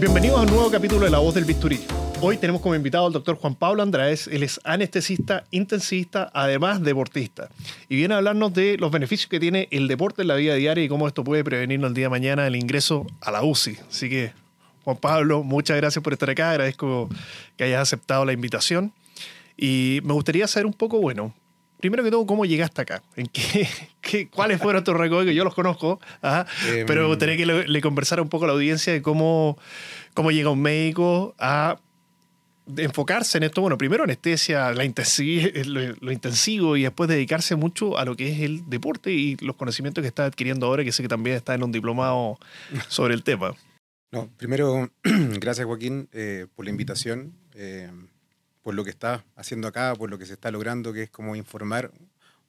Bienvenidos a un nuevo capítulo de La Voz del Bisturí. Hoy tenemos como invitado al doctor Juan Pablo Andraez. Él es anestesista, intensivista, además deportista. Y viene a hablarnos de los beneficios que tiene el deporte en la vida diaria y cómo esto puede prevenirnos el día de mañana el ingreso a la UCI. Así que, Juan Pablo, muchas gracias por estar acá. Agradezco que hayas aceptado la invitación. Y me gustaría saber un poco, bueno, primero que todo, ¿cómo llegaste acá? ¿En qué, qué cuáles fueron tus recorridos? Yo los conozco, ajá, Em. pero me gustaría que le, le conversara un poco a la audiencia de cómo, cómo llega un médico a enfocarse en esto. Bueno, primero anestesia, la intensi- lo, lo intensivo y después dedicarse mucho a lo que es el deporte y los conocimientos que está adquiriendo ahora, que sé que también está en un diplomado sobre el tema. No, primero, gracias Joaquín eh, por la invitación, eh, por lo que está haciendo acá, por lo que se está logrando, que es como informar,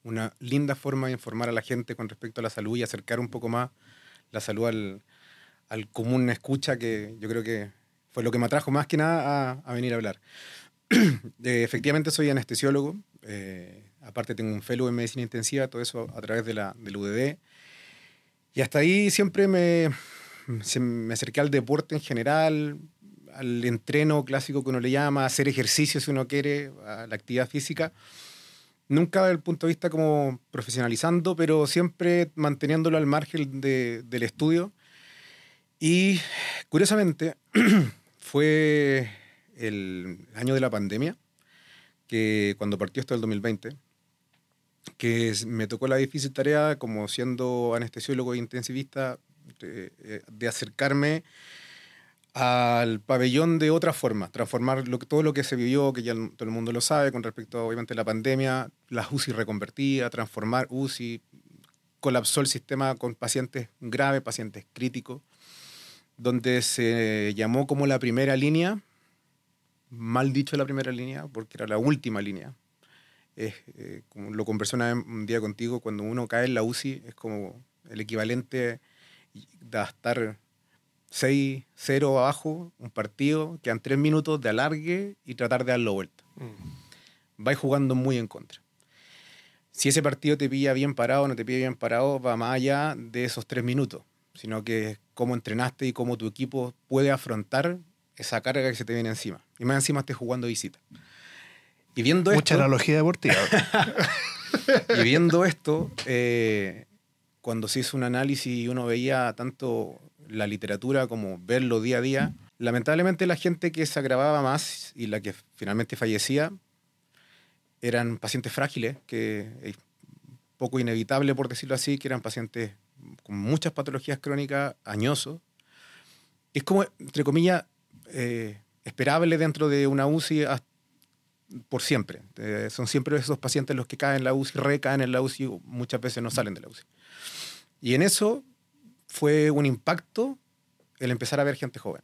una linda forma de informar a la gente con respecto a la salud y acercar un poco más la salud al, al común escucha, que yo creo que fue lo que me atrajo más que nada a, venir a hablar. Eh, efectivamente soy anestesiólogo, eh, aparte tengo un fellow en medicina intensiva, todo eso a través de la, del UDD. Y hasta ahí siempre me, me acerqué al deporte en general, al entreno clásico que uno le llama, hacer ejercicio si uno quiere, a la actividad física. Nunca desde el punto de vista como profesionalizando, pero siempre manteniéndolo al margen de- del estudio. Y curiosamente, fue el año de la pandemia, que cuando partió esto del 2020, que me tocó la difícil tarea, como siendo anestesiólogo intensivista, de, eh, de acercarme al pabellón de otra forma, transformar todo lo que se vivió, que ya todo el mundo lo sabe, con respecto obviamente a la pandemia, las UCI reconvertidas, transformar UCI, colapsó el sistema con pacientes graves, pacientes críticos, donde se llamó como la primera línea, mal dicho la primera línea, porque era la última línea. Eh, lo conversé una un día contigo, cuando uno cae en la UCI es como el equivalente de estar 6-0 abajo, un partido, quedan tres minutos de alargue y tratar de darlo vuelta. Vais jugando muy en contra. Si ese partido te pilla bien parado o no te pilla bien parado, va más allá de esos tres minutos, sino que es cómo entrenaste y cómo tu equipo puede afrontar esa carga que se te viene encima. Y más encima estés jugando visita. Y viendo Mucha esto, analogía deportiva. y viendo esto, eh, cuando se hizo un análisis y uno veía tanto la literatura como verlo día a día, lamentablemente la gente que se agravaba más y la que finalmente fallecía eran pacientes frágiles, que es poco inevitable por decirlo así, que eran pacientes con muchas patologías crónicas, añosos. Es como, entre comillas, eh, esperable dentro de una UCI por siempre. Eh, son siempre esos pacientes los que caen en la UCI, recaen en la UCI, muchas veces no salen de la UCI. Y en eso fue un impacto el empezar a ver gente joven.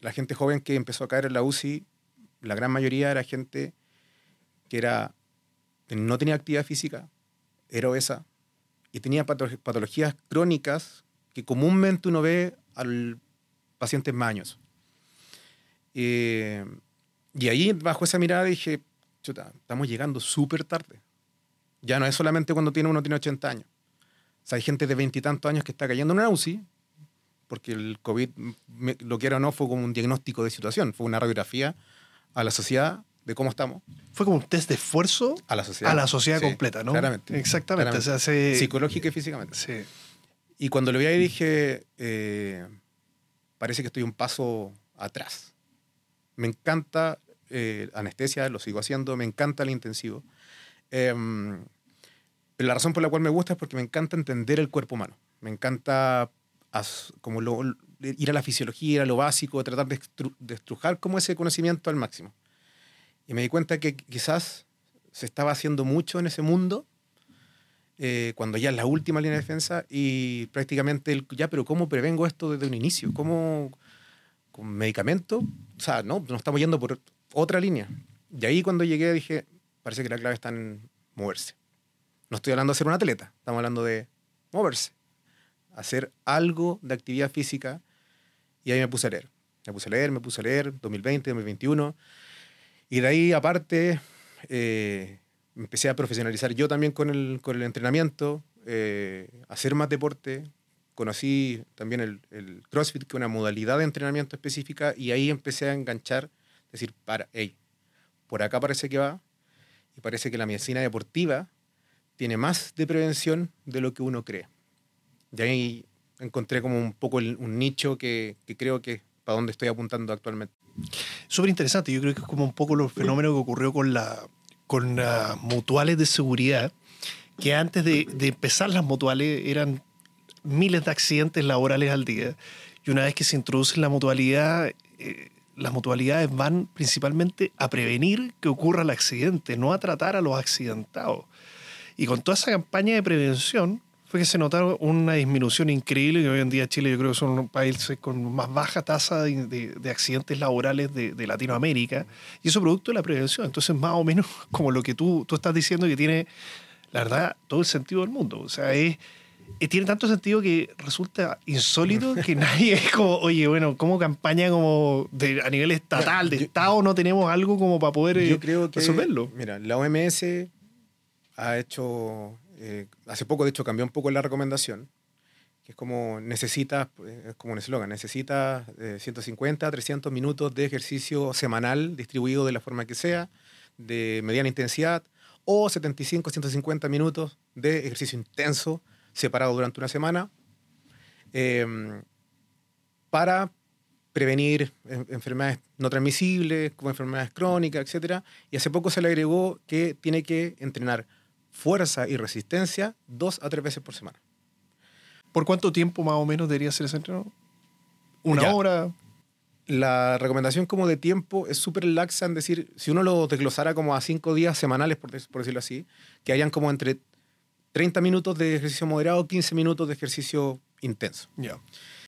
La gente joven que empezó a caer en la UCI, la gran mayoría era gente que era, no tenía actividad física, era obesa y tenía pato- patologías crónicas que comúnmente uno ve al pacientes más añosos. Eh, y ahí, bajo esa mirada, dije, chuta, estamos llegando súper tarde. Ya no es solamente cuando tiene uno tiene 80 años. O sea, hay gente de veintitantos años que está cayendo en una UCI, porque el COVID, lo que era o no, fue como un diagnóstico de situación, fue una radiografía a la sociedad de cómo estamos. Fue como un test de esfuerzo A la sociedad. a la sociedad Sí, completa, ¿no? Claramente. Exactamente. claramente. O sea, se- Psicológica y físicamente. sí. Y cuando lo vi ahí dije, eh, parece que estoy un paso atrás. Me encanta eh, anestesia, lo sigo haciendo, me encanta el intensivo. Em, la razón por la cual me gusta es porque me encanta entender el cuerpo humano. Me encanta como ir a la fisiología, ir a lo básico, tratar de, estru- de estrujar como ese conocimiento al máximo. Y me di cuenta que quizás se estaba haciendo mucho en ese mundo eh, cuando ya es la última línea de defensa y prácticamente ya, pero ¿cómo prevengo esto desde un inicio? ¿Cómo con medicamento? O sea, no, nos estamos yendo por otra línea. Y ahí cuando llegué dije, parece que la clave está en moverse. No estoy hablando de ser un atleta, estamos hablando de moverse, hacer algo de actividad física y ahí me puse a leer. Me puse a leer, me puse a leer, 2020, 2021. Y de ahí, aparte, eh, empecé a profesionalizar yo también con el, con el entrenamiento, eh, hacer más deporte, conocí también el, el, CrossFit, que es una modalidad de entrenamiento específica, y ahí empecé a enganchar, decir, para, hey, por acá parece que va, y parece que la medicina deportiva tiene más de prevención de lo que uno cree. Y ahí encontré como un poco un nicho que, creo que para donde estoy apuntando actualmente. Súper interesante, yo creo que es como un poco los fenómenos que ocurrió con, la, con las mutuales de seguridad, que antes de, de empezar las mutuales eran miles de accidentes laborales al día. Y una vez que se introduce la mutualidad, eh, las mutualidades van principalmente a prevenir que ocurra el accidente, no a tratar a los accidentados. Y con toda esa campaña de prevención fue que se notaron una disminución increíble, que hoy en día Chile yo creo que son un país con más baja tasa de, de, accidentes laborales de, de, Latinoamérica, y eso producto de la prevención. Entonces, más o menos como lo que tú, tú estás diciendo que tiene, la verdad, todo el sentido del mundo. O sea, es y tiene tanto sentido que resulta insólito que nadie es como, oye, bueno, como campaña como de, a nivel estatal, de Estado, no tenemos algo como para poder yo eh, creo que, resolverlo. Mira, la OMS ha hecho, eh, hace poco de hecho cambió un poco la recomendación, que es como necesitas, eh, es como un eslogan, necesitas 150 300 minutos de ejercicio semanal distribuido de la forma que sea, de mediana intensidad, o 75 150 minutos de ejercicio intenso separado durante una semana em, para prevenir enfermedades no transmisibles, como enfermedades crónicas, etc. Y hace poco se le agregó que tiene que entrenar fuerza y resistencia dos a tres veces por semana. ¿Por cuánto tiempo más o menos debería ser ese entrenamiento? ¿Una hora? La recomendación como de tiempo es súper laxa en decir, si uno lo desglosara como a cinco días semanales, por, por decirlo así, que hayan como entre 30 minutos de ejercicio moderado, 15 minutos de ejercicio intenso.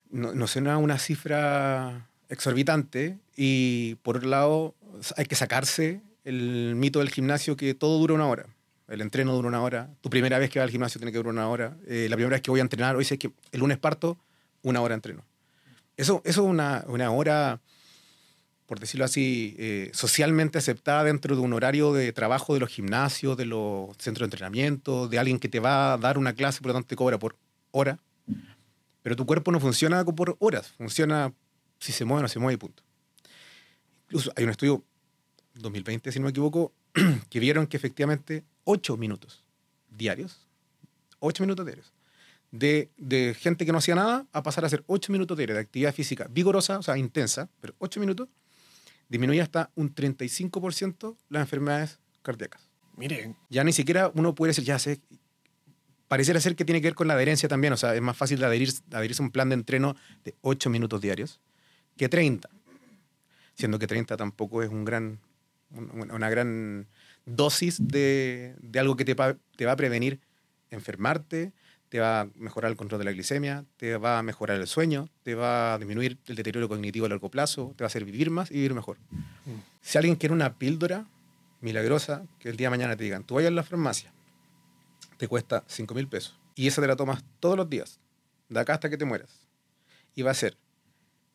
No, no suena una cifra exorbitante y por otro lado hay que sacarse el mito del gimnasio que todo dura una hora. El entreno dura una hora. Tu primera vez que vas al gimnasio tiene que durar una hora. Eh, la primera vez que voy a entrenar, hoy sé que el lunes parto, una hora entreno. Eso, es una, una hora por decirlo así, eh, socialmente aceptada dentro de un horario de trabajo de los gimnasios, de los centros de entrenamiento, de alguien que te va a dar una clase, por lo tanto te cobra por hora. Pero tu cuerpo no funciona por horas, funciona si se mueve o no se mueve y punto. Incluso hay un estudio, 2020 si no me equivoco, que vieron que efectivamente 8 minutos diarios, 8 minutos diarios, de, de, gente que no hacía nada a pasar a hacer 8 minutos diarios de actividad física vigorosa, o sea, intensa, pero 8 minutos, disminuye hasta un 35% las enfermedades cardíacas. Miren. Ya ni siquiera uno puede decir, ya sé, pareciera ser que tiene que ver con la adherencia también, o sea, es más fácil adherirse, adherirse a un plan de entreno de 8 minutos diarios que 30, siendo que 30 tampoco es un gran, una gran dosis de, de algo que te, te va a prevenir enfermarte, te va a mejorar el control de la glicemia, te va a mejorar el sueño, te va a disminuir el deterioro cognitivo a largo plazo, te va a hacer vivir más y vivir mejor. Mm. Si alguien quiere una píldora milagrosa, que el día de mañana te digan, tú vayas a la farmacia, te cuesta 5 mil pesos, y esa te la tomas todos los días, de acá hasta que te mueras, y va a ser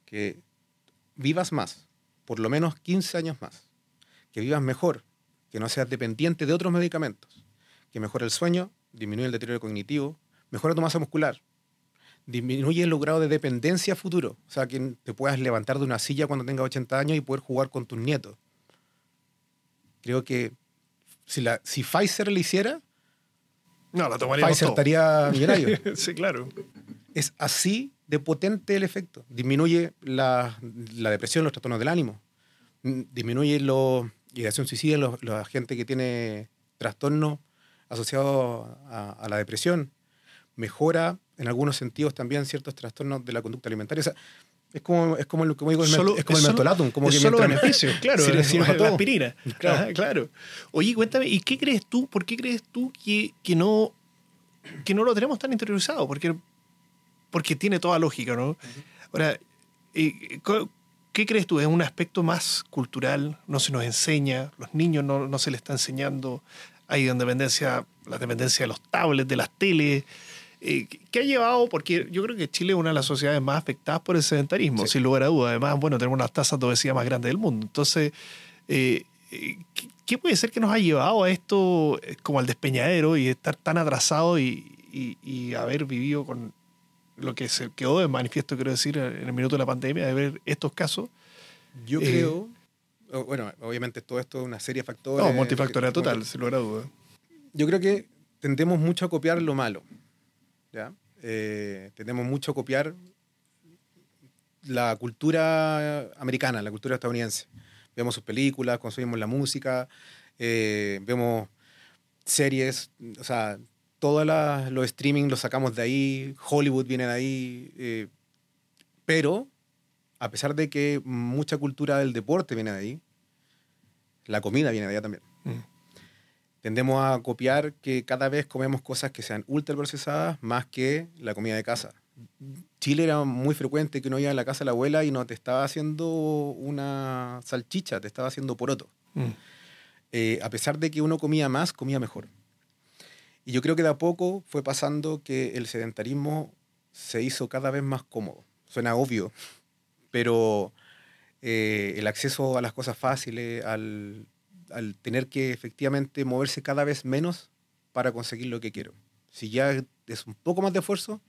que vivas más, por lo menos 15 años más, que vivas mejor, que no seas dependiente de otros medicamentos, que mejore el sueño, disminuye el deterioro cognitivo, mejora tu masa muscular, disminuye el grado de dependencia futuro, o sea, que te puedas levantar de una silla cuando tengas 80 años y poder jugar con tus nietos. Creo que si, la, si Pfizer lo hiciera, no, la Pfizer estaría millonario. sí, claro. Es así de potente el efecto. Disminuye la, la depresión, los trastornos del ánimo. Disminuye la ideación suicida en la gente que tiene trastornos asociados a la depresión mejora en algunos sentidos también ciertos trastornos de la conducta alimentaria. es como, es como, digo, el, es como el mentolatum. Como es que solo beneficio, claro. Si le la aspirina. Claro. claro. Oye, cuéntame, ¿y qué crees tú, por qué crees tú que, que, no, que no lo tenemos tan interiorizado? Porque, porque tiene toda lógica, ¿no? Ahora, eh, ¿qué crees tú? ¿Es un aspecto más cultural? ¿No se nos enseña? ¿Los niños no, no se les está enseñando? Hay dependencia, la dependencia de los tablets, de las teles. Eh, ¿Qué ha llevado? Porque yo creo que Chile es una de las sociedades más afectadas por el sedentarismo, sin lugar a dudas. Además, bueno, tenemos las tasas de obesidad más grandes del mundo. Entonces, eh, eh, ¿qué puede ser que nos ha llevado a esto como al despeñadero y estar tan atrasado y, haber vivido con lo que se quedó de manifiesto, quiero decir, en el minuto de la pandemia, de ver estos casos. Yo Eh, creo, bueno, obviamente todo esto es una serie de factores. No, multifactorial que- total, sin lugar a duda. Yo creo que tendemos mucho a copiar lo malo. ¿ya? Eh, tendemos mucho a copiar la cultura americana, la cultura estadounidense. Vemos sus películas, consumimos la música, eh, vemos series, o sea, todos los streaming los sacamos de ahí, Hollywood viene de ahí, eh, pero a pesar de que mucha cultura del deporte viene de ahí, la comida viene de allá también. Mm. Tendemos a copiar que cada vez comemos cosas que sean ultra procesadas más que la comida de casa. Chile era muy frecuente que uno iba a la casa de la abuela y no te estaba haciendo una salchicha, te estaba haciendo poroto. Mm. Eh, a pesar de que uno comía más, comía mejor. Y yo creo que de a poco fue pasando que el sedentarismo se hizo cada vez más cómodo. Suena obvio, pero eh, el acceso a las cosas fáciles, al, tener que efectivamente moverse cada vez menos para conseguir lo que quiero. Si ya es un poco más de esfuerzo,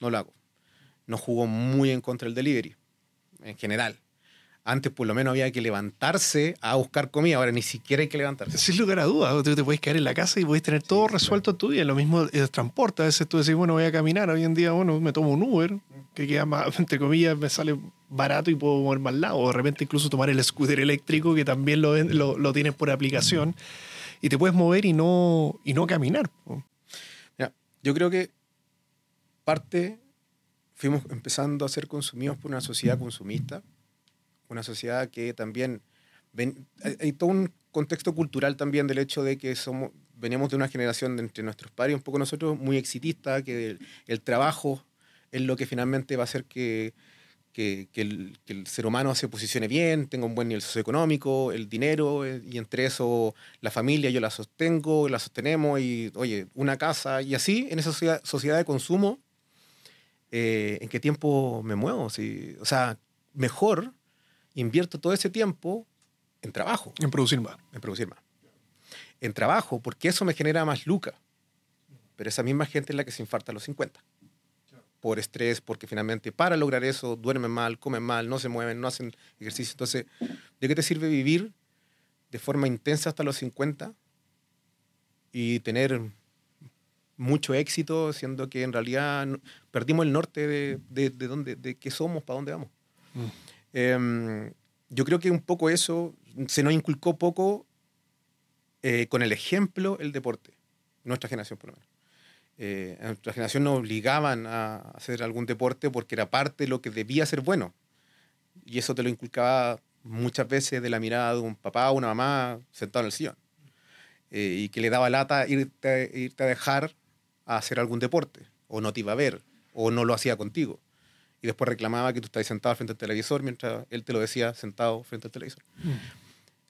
no lo hago. No jugó muy en contra del delivery, en general. Antes por lo menos había que levantarse a buscar comida, ahora ni siquiera hay que levantarse. Sin lugar a dudas, tú te puedes quedar en la casa y puedes tener todo resuelto en tu día. Lo mismo el transporte. A veces tú decís, bueno, voy a caminar. Hoy en día, bueno, me tomo un Uber, que queda más, entre comillas, me sale barato y puedo mover más lado. O de repente incluso tomar el scooter eléctrico, que también lo, lo, lo tienes por aplicación. Y te puedes mover y no, y no caminar. Mira, yo creo que parte fuimos empezando a ser consumidos por una sociedad consumista, una sociedad que también ven- hay, hay todo un contexto cultural también del hecho de que somos veníamos de una generación de entre nuestros padres un poco nosotros muy exitista, que el, el trabajo es lo que finalmente va a hacer que, que, que el, que el ser humano se posicione bien, tenga un buen nivel socioeconómico, el dinero, eh, y entre eso la familia yo la sostengo, la sostenemos, y oye, una casa, y así en esa sociedad, sociedad de consumo, eh, ¿en qué tiempo me muevo? Si, o sea, mejor invierto todo ese tiempo en trabajo, En producir más. en producir más. En trabajo, porque eso me genera más lucas. Pero esa misma gente es la que se infarta a los 50. Por estrés, porque finalmente para lograr eso duermen mal, comen mal, no se mueven, no hacen ejercicio. Entonces, ¿de qué te sirve vivir de forma intensa hasta los 50 y tener mucho éxito, siendo que en realidad perdimos el norte de, de, de dónde, de qué somos, para dónde vamos? Mm. Em, yo creo que un poco eso se nos inculcó poco eh, con el ejemplo el deporte, nuestra generación por lo menos. Eh, nuestra generación nos obligaban a hacer algún deporte porque era parte de lo que debía ser bueno. Y eso te lo inculcaba muchas veces de la mirada de un papá o una mamá sentado en el sillón. Eh, y que le daba lata irte, irte a dejar a hacer algún deporte, o no te iba a ver, o no lo hacía contigo. Y después reclamaba que tú estabas sentado frente al televisor mientras él te lo decía sentado frente al televisor.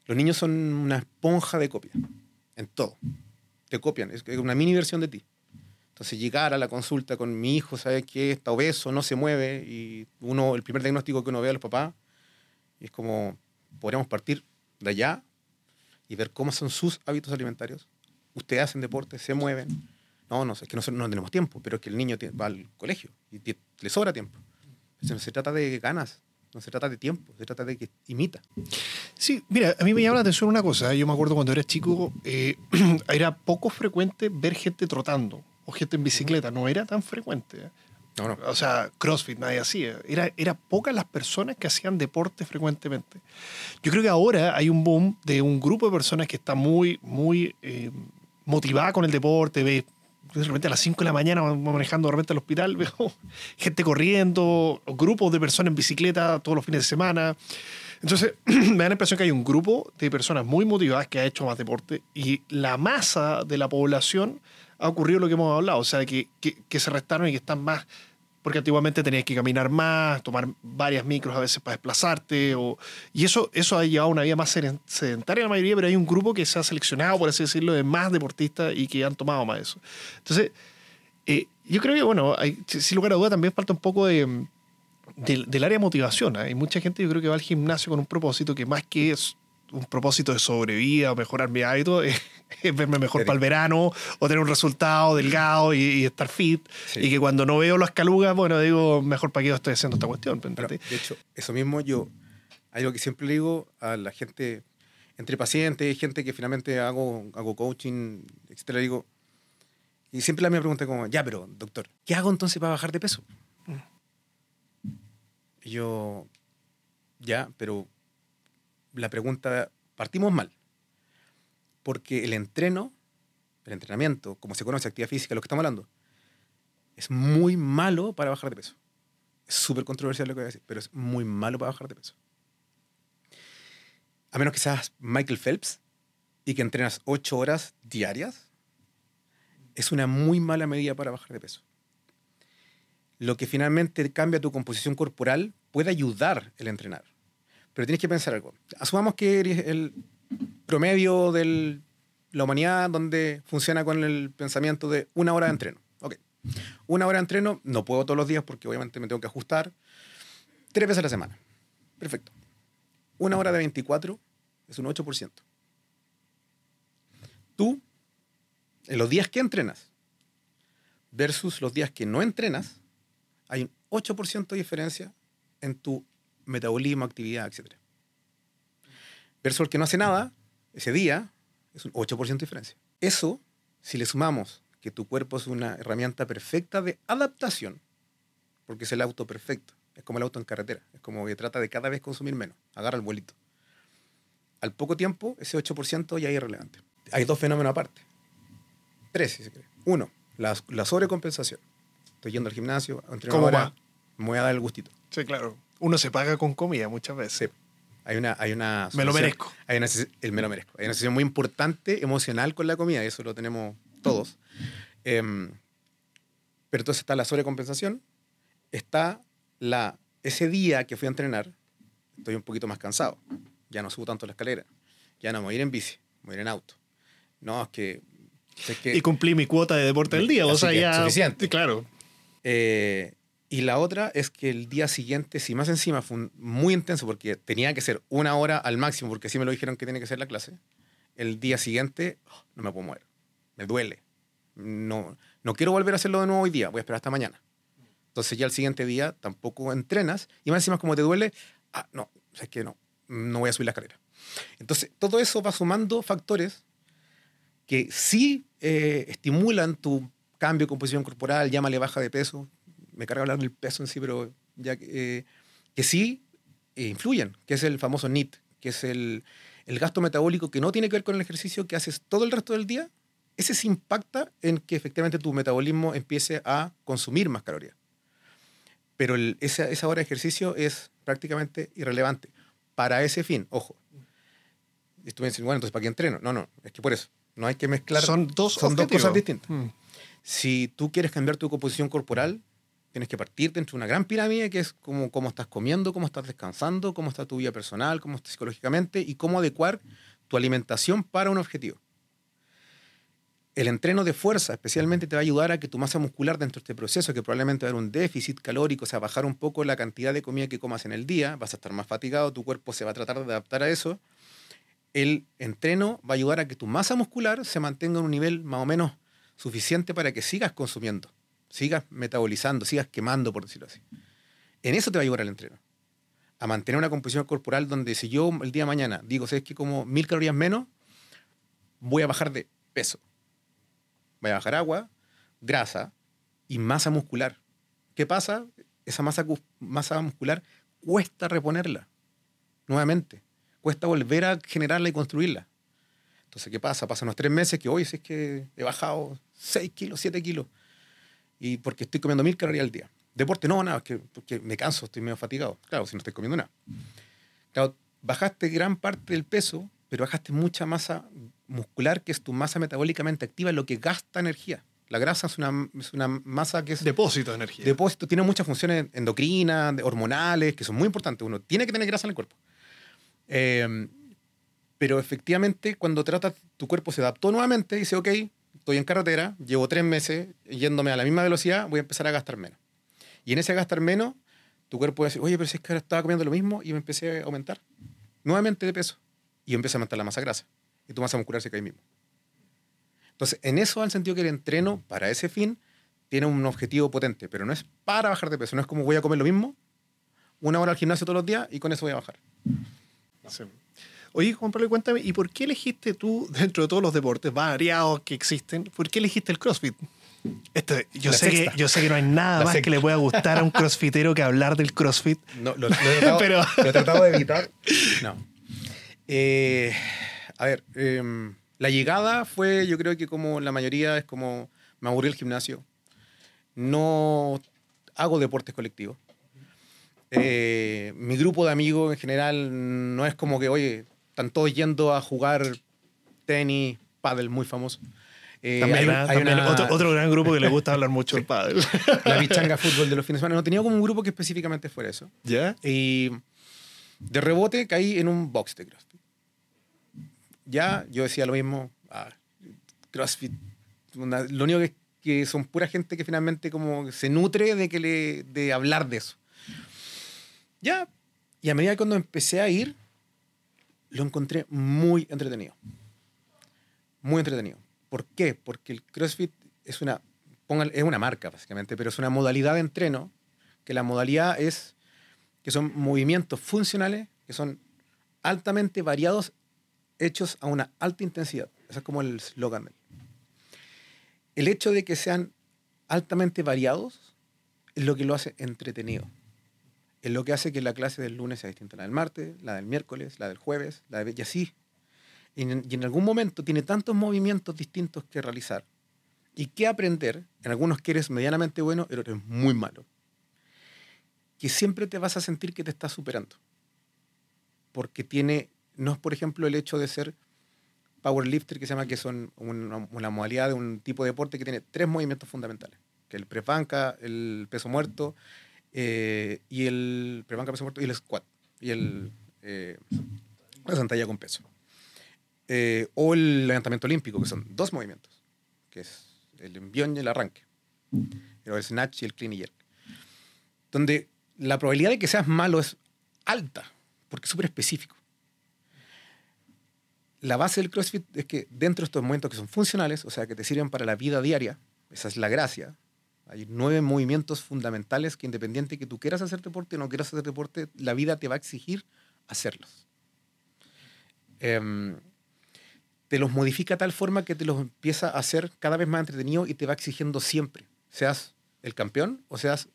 Los niños son una esponja de copia, en todo. Te copian, es una mini versión de ti. Entonces llegar a la consulta con mi hijo, ¿sabes qué? Está obeso, no se mueve, y uno, el primer diagnóstico que uno ve a los papás, es como, podríamos partir de allá y ver cómo son sus hábitos alimentarios. Ustedes hacen deporte, se mueven. No, no, es que nosotros no tenemos tiempo, pero es que el niño va al colegio y le sobra tiempo. No se trata de ganas, no se trata de tiempo, se trata de que imita. Sí, mira, a mí me llama la atención una cosa. Yo me acuerdo cuando era chico, eh, era poco frecuente ver gente trotando o gente en bicicleta. No era tan frecuente. ¿eh? No, no. O sea, CrossFit nadie hacía. Era, era pocas las personas que hacían deporte frecuentemente. Yo creo que ahora hay un boom de un grupo de personas que está muy, muy eh, motivada con el deporte. Ve, de repente a las 5 de la mañana manejando de repente al hospital, veo gente corriendo, grupos de personas en bicicleta todos los fines de semana. Entonces, me da la impresión que hay un grupo de personas muy motivadas que ha hecho más deporte y la masa de la población ha ocurrido lo que hemos hablado, o sea, que, que se restaron y que están más, porque antiguamente tenías que caminar más, tomar varias micros a veces para desplazarte, o, y eso, eso ha llevado a una vida más seden- sedentaria la mayoría, pero hay un grupo que se ha seleccionado, por así decirlo, de más deportistas y que han tomado más eso. Entonces, eh, yo creo que, bueno, hay, sin lugar a duda también falta un poco de, del, del área de motivación. ¿eh? Hay mucha gente, yo creo que va al gimnasio con un propósito que más que es un propósito de sobrevida o mejorar mi hábito, es verme mejor para el verano o tener un resultado delgado y, estar fit. Y que cuando no veo las calugas, bueno, digo, mejor para qué yo estoy haciendo esta cuestión. de hecho, eso mismo yo, algo que siempre le digo a la gente, entre pacientes, gente que finalmente hago, hago coaching, etcétera, digo, y siempre la misma pregunta como, ya, pero doctor, ¿qué hago entonces para bajar de peso? Y yo, ya, pero la pregunta, partimos mal porque el entreno, el entrenamiento, como se conoce, actividad física, lo que estamos hablando, es muy malo para bajar de peso. Es súper controversial lo que voy a decir, pero es muy malo para bajar de peso. A menos que seas Michael Phelps y que entrenas ocho horas diarias, es una muy mala medida para bajar de peso. Lo que finalmente cambia tu composición corporal puede ayudar el entrenar. Pero tienes que pensar algo. Asumamos que el promedio de la humanidad donde funciona con el pensamiento de una hora de entreno. Ok. Una hora de entreno, no puedo todos los días porque obviamente me tengo que ajustar. Tres veces a la semana. Perfecto. Una hora de 24 es un 8%. Tú, en los días que entrenas versus los días que no entrenas, hay un 8% de diferencia en tu metabolismo, actividad, etc. Versus el que no hace nada, ese día, es un 8% de diferencia. Eso, si le sumamos que tu cuerpo es una herramienta perfecta de adaptación, porque es el auto perfecto, es como el auto en carretera, es como que trata de cada vez consumir menos, agarra el vuelito. Al poco tiempo, ese 8% ya es irrelevante. Hay dos fenómenos aparte. Tres, si se quiere. Uno, la, sobrecompensación. Estoy yendo al gimnasio, a ¿Cómo va? Me voy a dar el gustito. Sí, claro. Uno se paga con comida muchas veces. Hay una, hay una me lo merezco. Hay una, el me lo merezco. Hay una sesión muy importante emocional con la comida, eso lo tenemos todos. Em, pero entonces está la sobrecompensación, está la, ese día que fui a entrenar, estoy un poquito más cansado, ya no subo tanto la escalera, ya no me voy a ir en bici, me voy a ir en auto. No, es que... y cumplí mi cuota de deporte del día, o sea, ya... Suficiente. Claro. Eh, y la otra es que el día siguiente, si más encima fue muy intenso, porque tenía que ser una hora al máximo, porque así me lo dijeron que tiene que ser la clase, el día siguiente oh, no me puedo mover, me duele. No, no quiero volver a hacerlo de nuevo hoy día, voy a esperar hasta mañana. Entonces ya el siguiente día tampoco entrenas y más encima como te duele, ah, no, es que no, no voy a subir la escalera. Entonces todo eso va sumando factores que sí eh, estimulan tu cambio de composición corporal, llámale baja de peso, me carga hablar del peso en sí, pero ya eh, que sí eh, influyen, que es el famoso NIT, que es el, el, gasto metabólico que no tiene que ver con el ejercicio que haces todo el resto del día, ese sí impacta en que efectivamente tu metabolismo empiece a consumir más calorías. Pero esa, esa hora de ejercicio es prácticamente irrelevante. Para ese fin, ojo. Y tú me dices, bueno, entonces ¿para qué entreno? No, no, es que por eso. No hay que mezclar. Son dos, son dos cosas distintas. Mm. Si tú quieres cambiar tu composición corporal, Tienes que partir dentro de una gran pirámide que es cómo, cómo estás comiendo, cómo estás descansando, cómo está tu vida personal, cómo estás psicológicamente y cómo adecuar tu alimentación para un objetivo. El entreno de fuerza especialmente te va a ayudar a que tu masa muscular dentro de este proceso, que probablemente va a haber un déficit calórico, o sea, bajar un poco la cantidad de comida que comas en el día, vas a estar más fatigado, tu cuerpo se va a tratar de adaptar a eso. El entreno va a ayudar a que tu masa muscular se mantenga en un nivel más o menos suficiente para que sigas consumiendo sigas metabolizando, sigas quemando, por decirlo así. En eso te va a ayudar el entreno. A mantener una composición corporal donde si yo el día de mañana digo, ¿sabes que como mil calorías menos? Voy a bajar de peso. Voy a bajar agua, grasa y masa muscular. ¿Qué pasa? Esa masa, masa muscular cuesta reponerla nuevamente. Cuesta volver a generarla y construirla. Entonces, ¿qué pasa? Pasan unos tres meses que hoy si es que he bajado 6 kilos, 7 kilos y porque estoy comiendo mil calorías al día. Deporte, no, nada, que, porque me canso, estoy medio fatigado. Claro, si no estoy comiendo nada. Claro, bajaste gran parte del peso, pero bajaste mucha masa muscular, que es tu masa metabólicamente activa, lo que gasta energía. La grasa es una, es una masa que es... Depósito de energía. Depósito, tiene muchas funciones endocrinas, hormonales, que son muy importantes. Uno tiene que tener grasa en el cuerpo. Eh, pero efectivamente, cuando tratas, tu cuerpo se adaptó nuevamente y dice, ok, estoy en carretera, llevo tres meses yéndome a la misma velocidad, voy a empezar a gastar menos. Y en ese gastar menos, tu cuerpo puede decir, oye, pero si es que ahora estaba comiendo lo mismo y me empecé a aumentar nuevamente de peso. Y empieza a aumentar la masa grasa. Y tu masa muscular se cae mismo. Entonces, en eso han sentido que el entreno para ese fin tiene un objetivo potente, pero no es para bajar de peso, no es como voy a comer lo mismo, una hora al gimnasio todos los días y con eso voy a bajar. Oye, Juan Pablo, cuéntame, ¿y por qué elegiste tú, dentro de todos los deportes variados que existen, por qué elegiste el CrossFit? Este, yo, sé que, yo sé que no hay nada más que le pueda gustar a un crossfitero que hablar del CrossFit. No, lo, he, tratado, Pero... lo he tratado de evitar. No. Eh, a ver, em, la llegada fue, yo creo que como la mayoría es como, me aburrí el gimnasio, no hago deportes colectivos. Eh, mi grupo de amigos en general no es como que, oye, están todos yendo a jugar tenis, pádel muy famoso. Eh, también, hay, otro, gran grupo que le gusta hablar mucho el pádel. La bichanga fútbol de los fines de semana. No tenía como un grupo que específicamente fuera eso. ¿Ya? Y de rebote caí en un box de CrossFit. Ya, yo decía lo mismo. Ah, CrossFit. lo único que que son pura gente que finalmente como se nutre de, que le, de hablar de eso. Ya, y a medida que cuando empecé a ir, lo encontré muy entretenido. Muy entretenido. ¿Por qué? Porque el CrossFit es una, es una marca, básicamente, pero es una modalidad de entreno, que la modalidad es que son movimientos funcionales, que son altamente variados, hechos a una alta intensidad. Ese es como el slogan el hecho de que sean altamente variados es lo que lo hace entretenido. Es lo que hace que la clase del lunes sea distinta a la del martes, la del miércoles, la del jueves, la de y así. Y en, algún momento tiene tantos movimientos distintos que realizar y que aprender. En algunos que eres medianamente bueno, en otros muy malo. Que siempre te vas a sentir que te estás superando. Porque tiene, no es por ejemplo el hecho de ser powerlifter que se llama que son una, modalidad de un tipo de deporte que tiene tres movimientos fundamentales, que el prepanca, el peso muerto eh, y el prepanca, peso muerto y el squat y el eh, la sentadilla con peso. Eh, o el levantamiento olímpico, que son dos movimientos, que es el envión y el arranque, el snatch y el clean y jerk. Donde la probabilidad de que seas malo es alta, porque es súper específico la base del CrossFit es que dentro de estos movimientos que son funcionales, o sea, que te sirven para la vida diaria, esa es la gracia. Hay nueve movimientos fundamentales que independiente que tú quieras hacer deporte o no quieras hacer deporte, la vida te va a exigir hacerlos. Em, te los modifica tal forma que te los empieza a hacer cada vez más entretenido y te va exigiendo siempre. Seas el campeón o seas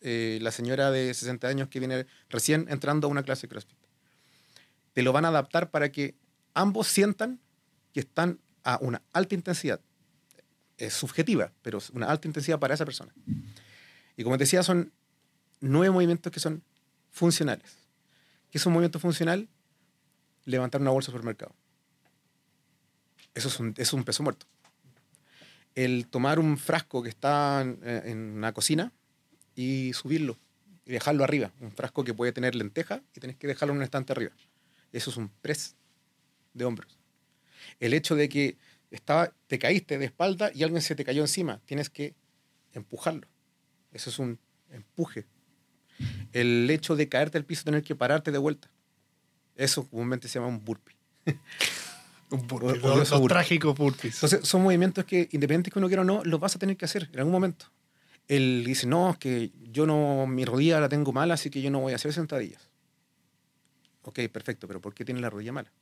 eh, la señora de 60 años que viene recién entrando a una clase de CrossFit. Te lo van a adaptar para que ambos sientan que están a una alta intensidad. Es subjetiva, pero es una alta intensidad para esa persona. Y como te decía, son nueve movimientos que son funcionales. ¿Qué es un movimiento funcional? Levantar una bolsa de supermercado. Eso es un, es un peso muerto. El tomar un frasco que está en, en una cocina y subirlo y dejarlo arriba. Un frasco que puede tener lenteja y tenés que dejarlo en un estante arriba. Eso es un press de hombros. El hecho de que estaba, te caíste de espalda y alguien se te cayó encima, tienes que empujarlo. Eso es un empuje. El hecho de caerte al piso, tener que pararte de vuelta. Eso comúnmente se llama un burpee. un burpee. los, trágicos burpees. Entonces, son movimientos que, independientemente que uno quiera o no, los vas a tener que hacer en algún momento. Él dice, no, es que yo no, mi rodilla la tengo mala, así que yo no voy a hacer sentadillas. Ok, perfecto, pero ¿por qué tiene la rodilla mala?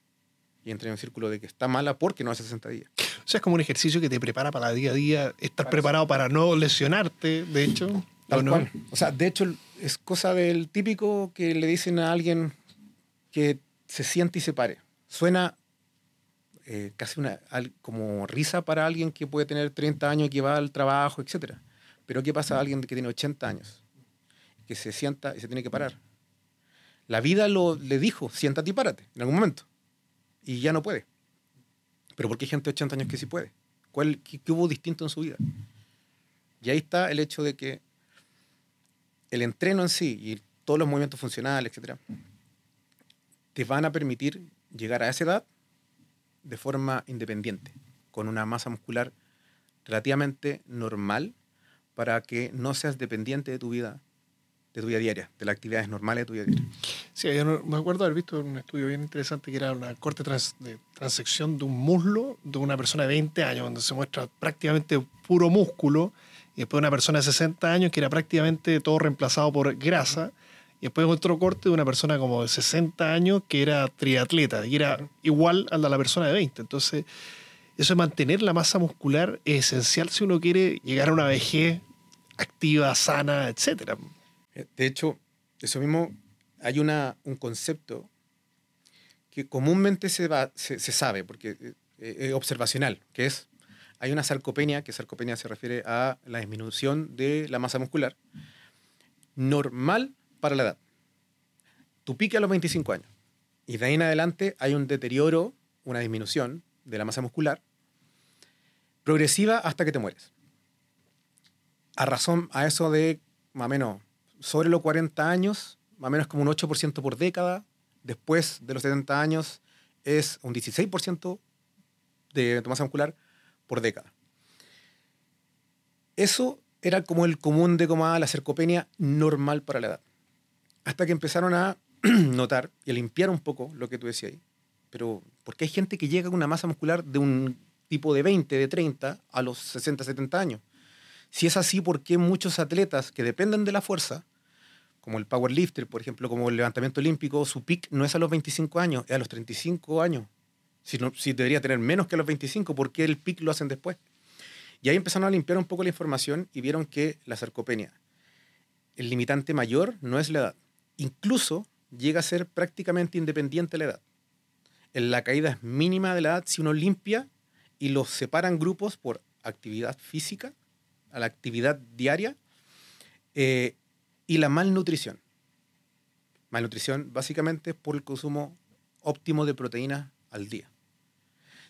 y entra en un círculo de que está mala porque no hace 60 días. O sea, es como un ejercicio que te prepara para el día a día, estar preparado para no lesionarte, de hecho. Tal cual. O sea, de hecho, es cosa del típico que le dicen a alguien que se siente y se pare. Suena eh, casi una, como risa para alguien que puede tener 30 años, que va al trabajo, etc. Pero ¿qué pasa a alguien que tiene 80 años? Que se sienta y se tiene que parar. La vida lo, le dijo, siéntate y párate, en algún momento y ya no puede. Pero ¿por qué hay gente de 80 años que sí puede? ¿Cuál, qué, hubo distinto en su vida? Y ahí está el hecho de que el entreno en sí y todos los movimientos funcionales, etcétera, te van a permitir llegar a esa edad de forma independiente, con una masa muscular relativamente normal para que no seas dependiente de tu vida de tu vida diaria, de las actividades normales de tu vida diaria. Sí, yo me acuerdo haber visto un estudio bien interesante que era una corte de transección de un muslo de una persona de 20 años, donde se muestra prácticamente puro músculo, y después una persona de 60 años que era prácticamente todo reemplazado por grasa, y después otro corte de una persona como de 60 años que era triatleta, y era igual al de la persona de 20. Entonces, eso de mantener la masa muscular es esencial si uno quiere llegar a una vejez activa, sana, etcétera. Eh, de hecho, eso mismo, hay una, un concepto que comúnmente se, va, se, sabe, porque eh, es observacional, que es, hay una sarcopenia, que sarcopenia se refiere a la disminución de la masa muscular, normal para la edad. Tu pique a los 25 años. Y de ahí en adelante hay un deterioro, una disminución de la masa muscular, progresiva hasta que te mueres. A razón a eso de más o menos sobre los 40 años, más o menos como un 8% por década. Después de los 70 años es un 16% de masa muscular por década. Eso era como el común de como la cercopenia normal para la edad. Hasta que empezaron a notar y a limpiar un poco lo que tú decías ahí. Pero, porque hay gente que llega con una masa muscular de un tipo de 20, de 30 a los 60, 70 años? Si es así, ¿por qué muchos atletas que dependen de la fuerza como el powerlifter, por ejemplo, como el levantamiento olímpico, su pick no es a los 25 años, es a los 35 años. Si, si debería tener menos que a los 25, ¿por qué el pick lo hacen después? Y ahí empezaron a limpiar un poco la información y vieron que la sarcopenia, el limitante mayor no es la edad. Incluso llega a ser prácticamente independiente la edad. La caída es mínima de la edad si uno limpia y los separan grupos por actividad física, a la actividad diaria, eh, y la malnutrición. Malnutrición básicamente por el consumo óptimo de proteínas al día.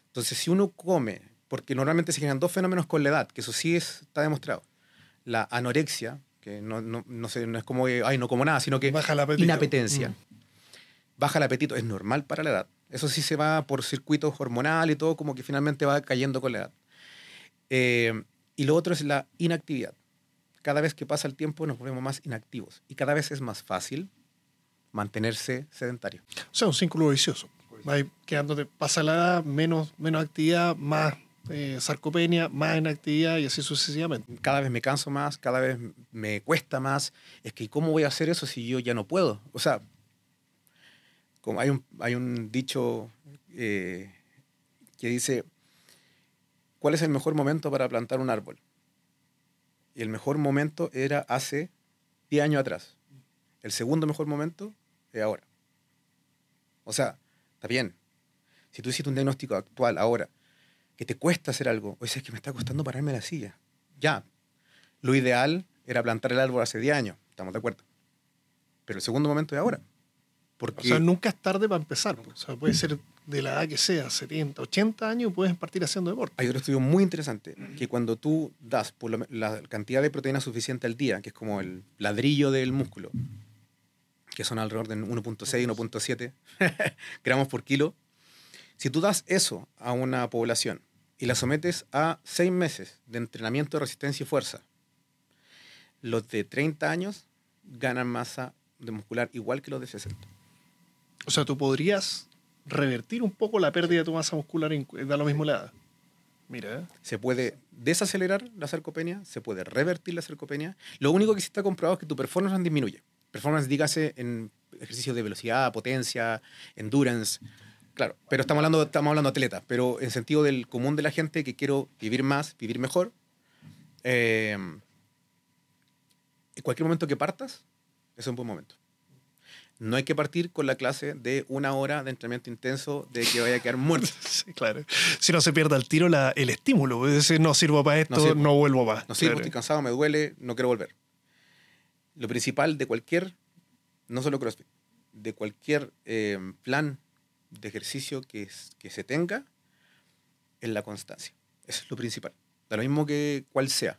Entonces, si uno come, porque normalmente se generan dos fenómenos con la edad, que eso sí está demostrado. La anorexia, que no, no, no, no es como, ay, no como nada, sino que Baja el inapetencia. Mm. Baja el apetito, es normal para la edad. Eso sí se va por circuitos hormonales y todo, como que finalmente va cayendo con la edad. Eh, y lo otro es la inactividad cada vez que pasa el tiempo nos volvemos más inactivos y cada vez es más fácil mantenerse sedentario. O sea, un círculo vicioso. Va quedándote, pasa la edad, menos, menos actividad, más eh, sarcopenia, más inactividad y así sucesivamente. Cada vez me canso más, cada vez me cuesta más. Es que, ¿cómo voy a hacer eso si yo ya no puedo? O sea, como hay, un, hay un dicho eh, que dice, ¿cuál es el mejor momento para plantar un árbol? Y el mejor momento era hace 10 años atrás. El segundo mejor momento es ahora. O sea, está bien. Si tú hiciste un diagnóstico actual ahora, que te cuesta hacer algo, o sea, es que me está costando pararme la silla. Ya. Lo ideal era plantar el árbol hace 10 años, estamos de acuerdo. Pero el segundo momento es ahora. Porque... O sea, nunca es tarde para empezar. O sea, puede ser de la edad que sea, 70, 80 años, puedes partir haciendo deporte. Hay otro estudio muy interesante, que cuando tú das por la, cantidad de proteína suficiente al día, que es como el ladrillo del músculo, que son alrededor de 1.6, 1.7 gramos por kilo, si tú das eso a una población y la sometes a seis meses de entrenamiento de resistencia y fuerza, los de 30 años ganan masa de muscular igual que los de 60. O sea, tú podrías revertir un poco la pérdida de tu masa muscular da lo mismo la edad. Mira. ¿eh? Se puede desacelerar la sarcopenia, se puede revertir la sarcopenia. Lo único que sí está comprobado es que tu performance disminuye. Performance, dígase, en ejercicios de velocidad, potencia, endurance. Claro, pero estamos hablando, estamos hablando de atletas, pero en sentido del común de la gente que quiero vivir más, vivir mejor. Eh, en cualquier momento que partas, es un buen momento no hay que partir con la clase de una hora de entrenamiento intenso de que vaya a quedar muerto. sí, claro. Si no se pierde al tiro la, el estímulo, es decir, no sirvo para esto, no, vuelvo más. No sirvo, estoy cansado, me duele, no quiero volver. Lo principal de cualquier, no solo CrossFit, de cualquier eh, plan de ejercicio que, que se tenga, es la constancia. Eso es lo principal. Da lo mismo que cual sea.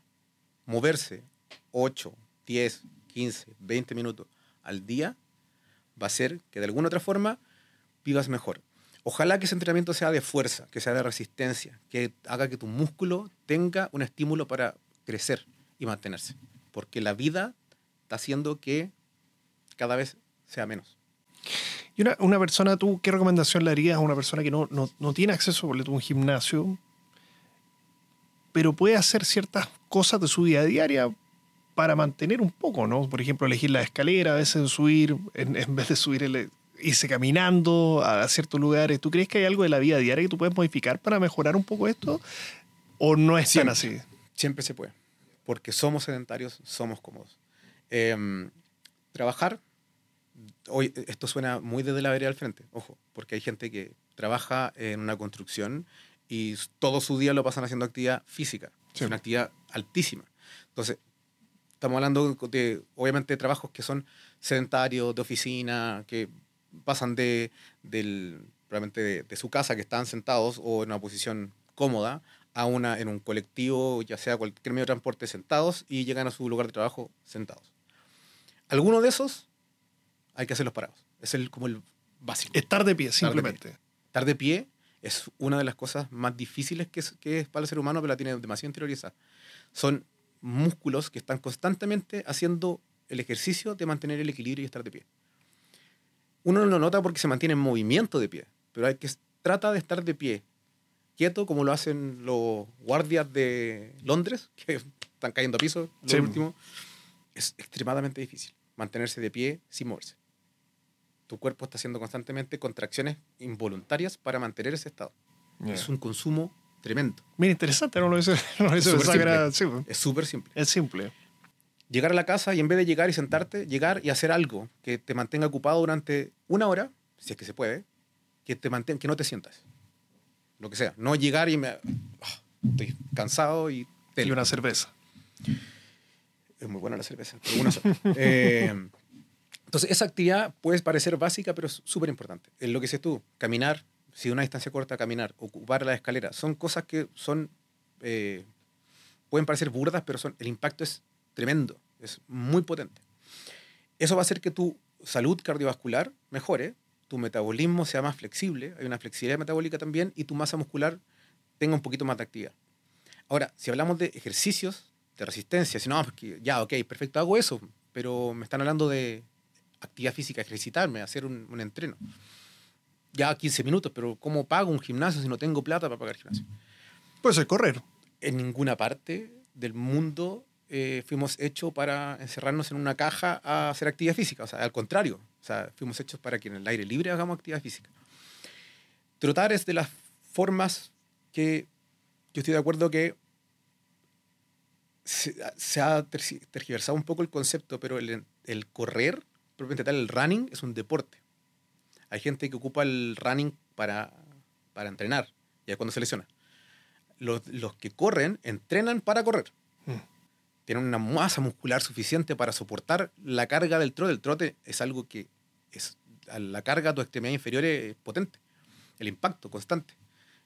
Moverse 8, 10, 15, 20 minutos al día va a ser que de alguna otra forma vivas mejor. Ojalá que ese entrenamiento sea de fuerza, que sea de resistencia, que haga que tu músculo tenga un estímulo para crecer y mantenerse. Porque la vida está haciendo que cada vez sea menos. Y una, una persona, ¿tú qué recomendación le harías a una persona que no, no, no tiene acceso a un gimnasio, pero puede hacer ciertas cosas de su vida diaria para mantener un poco, ¿no? Por ejemplo, elegir la escalera, a veces subir, en, en vez de subir, el, irse caminando a ciertos lugares. ¿Tú crees que hay algo de la vida diaria que tú puedes modificar para mejorar un poco esto? ¿O no es Siempre. tan así? Siempre se puede, porque somos sedentarios, somos cómodos. Em, trabajar, hoy esto suena muy desde la vereda al frente, ojo, porque hay gente que trabaja en una construcción y todo su día lo pasan haciendo actividad física, Sí. es una actividad altísima. Entonces, estamos hablando de, obviamente, trabajos que son sedentarios, de oficina, que pasan de, del, probablemente de, de su casa, que están sentados o en una posición cómoda, a una, en un colectivo, ya sea cualquier medio de transporte, sentados y llegan a su lugar de trabajo sentados. Algunos de esos hay que hacerlos parados. Es el, como el básico. Estar de pie, Estar de pie. simplemente. Estar de pie es una de las cosas más difíciles que es, que es para el ser humano, pero la tiene demasiado interiorizada. Son músculos que están constantemente haciendo el ejercicio de mantener el equilibrio y estar de pie. Uno no lo nota porque se mantiene en movimiento de pie, pero hay que trata de estar de pie, quieto como lo hacen los guardias de Londres, que están cayendo a piso, lo Sí. último. Es extremadamente difícil mantenerse de pie sin moverse. Tu cuerpo está haciendo constantemente contracciones involuntarias para mantener ese estado. Es un consumo tremendo. Mira, interesante, no lo hice, no lo hice súper pensar que era- sí, Es súper simple. es simple. Llegar a la casa y en vez de llegar y sentarte, llegar y hacer algo que te mantenga ocupado durante una hora, si es que se puede, que, te mantenga, que no te sientas. Lo que sea. No llegar y me... ah, estoy cansado y... Y tele. una cerveza. Es muy buena la cerveza, pero una sola. Eh, entonces, esa actividad puede parecer básica, pero es súper importante. En lo que dices tú, caminar, si una distancia corta, caminar, ocupar la escalera, son cosas que son, eh, pueden parecer burdas, pero son, el impacto es tremendo, es muy potente. Eso va a hacer que tu salud cardiovascular mejore, tu metabolismo sea más flexible, hay una flexibilidad metabólica también, y tu masa muscular tenga un poquito más de actividad. Ahora, si hablamos de ejercicios de resistencia, si no, pues ya, ok, perfecto, hago eso, pero me están hablando de actividad física, ejercitarme, hacer un, un entreno. Ya 15 minutos, pero ¿cómo pago un gimnasio si no tengo plata para pagar gimnasio? Puede ser correr. En ninguna parte del mundo eh, fuimos hechos para encerrarnos en una caja a hacer actividad física. O sea, al contrario, o sea, fuimos hechos para que en el aire libre hagamos actividad física. Trotar es de las formas que yo estoy de acuerdo que se, se ha tergi- tergiversado un poco el concepto, pero el, el correr, propiamente tal, el running, es un deporte. Hay gente que ocupa el running para, para entrenar, ya cuando se lesiona. Los, los que corren entrenan para correr. Mm. Tienen una masa muscular suficiente para soportar la carga del trote. El trote es algo que es la carga a tu extremidad inferior es potente. El impacto constante.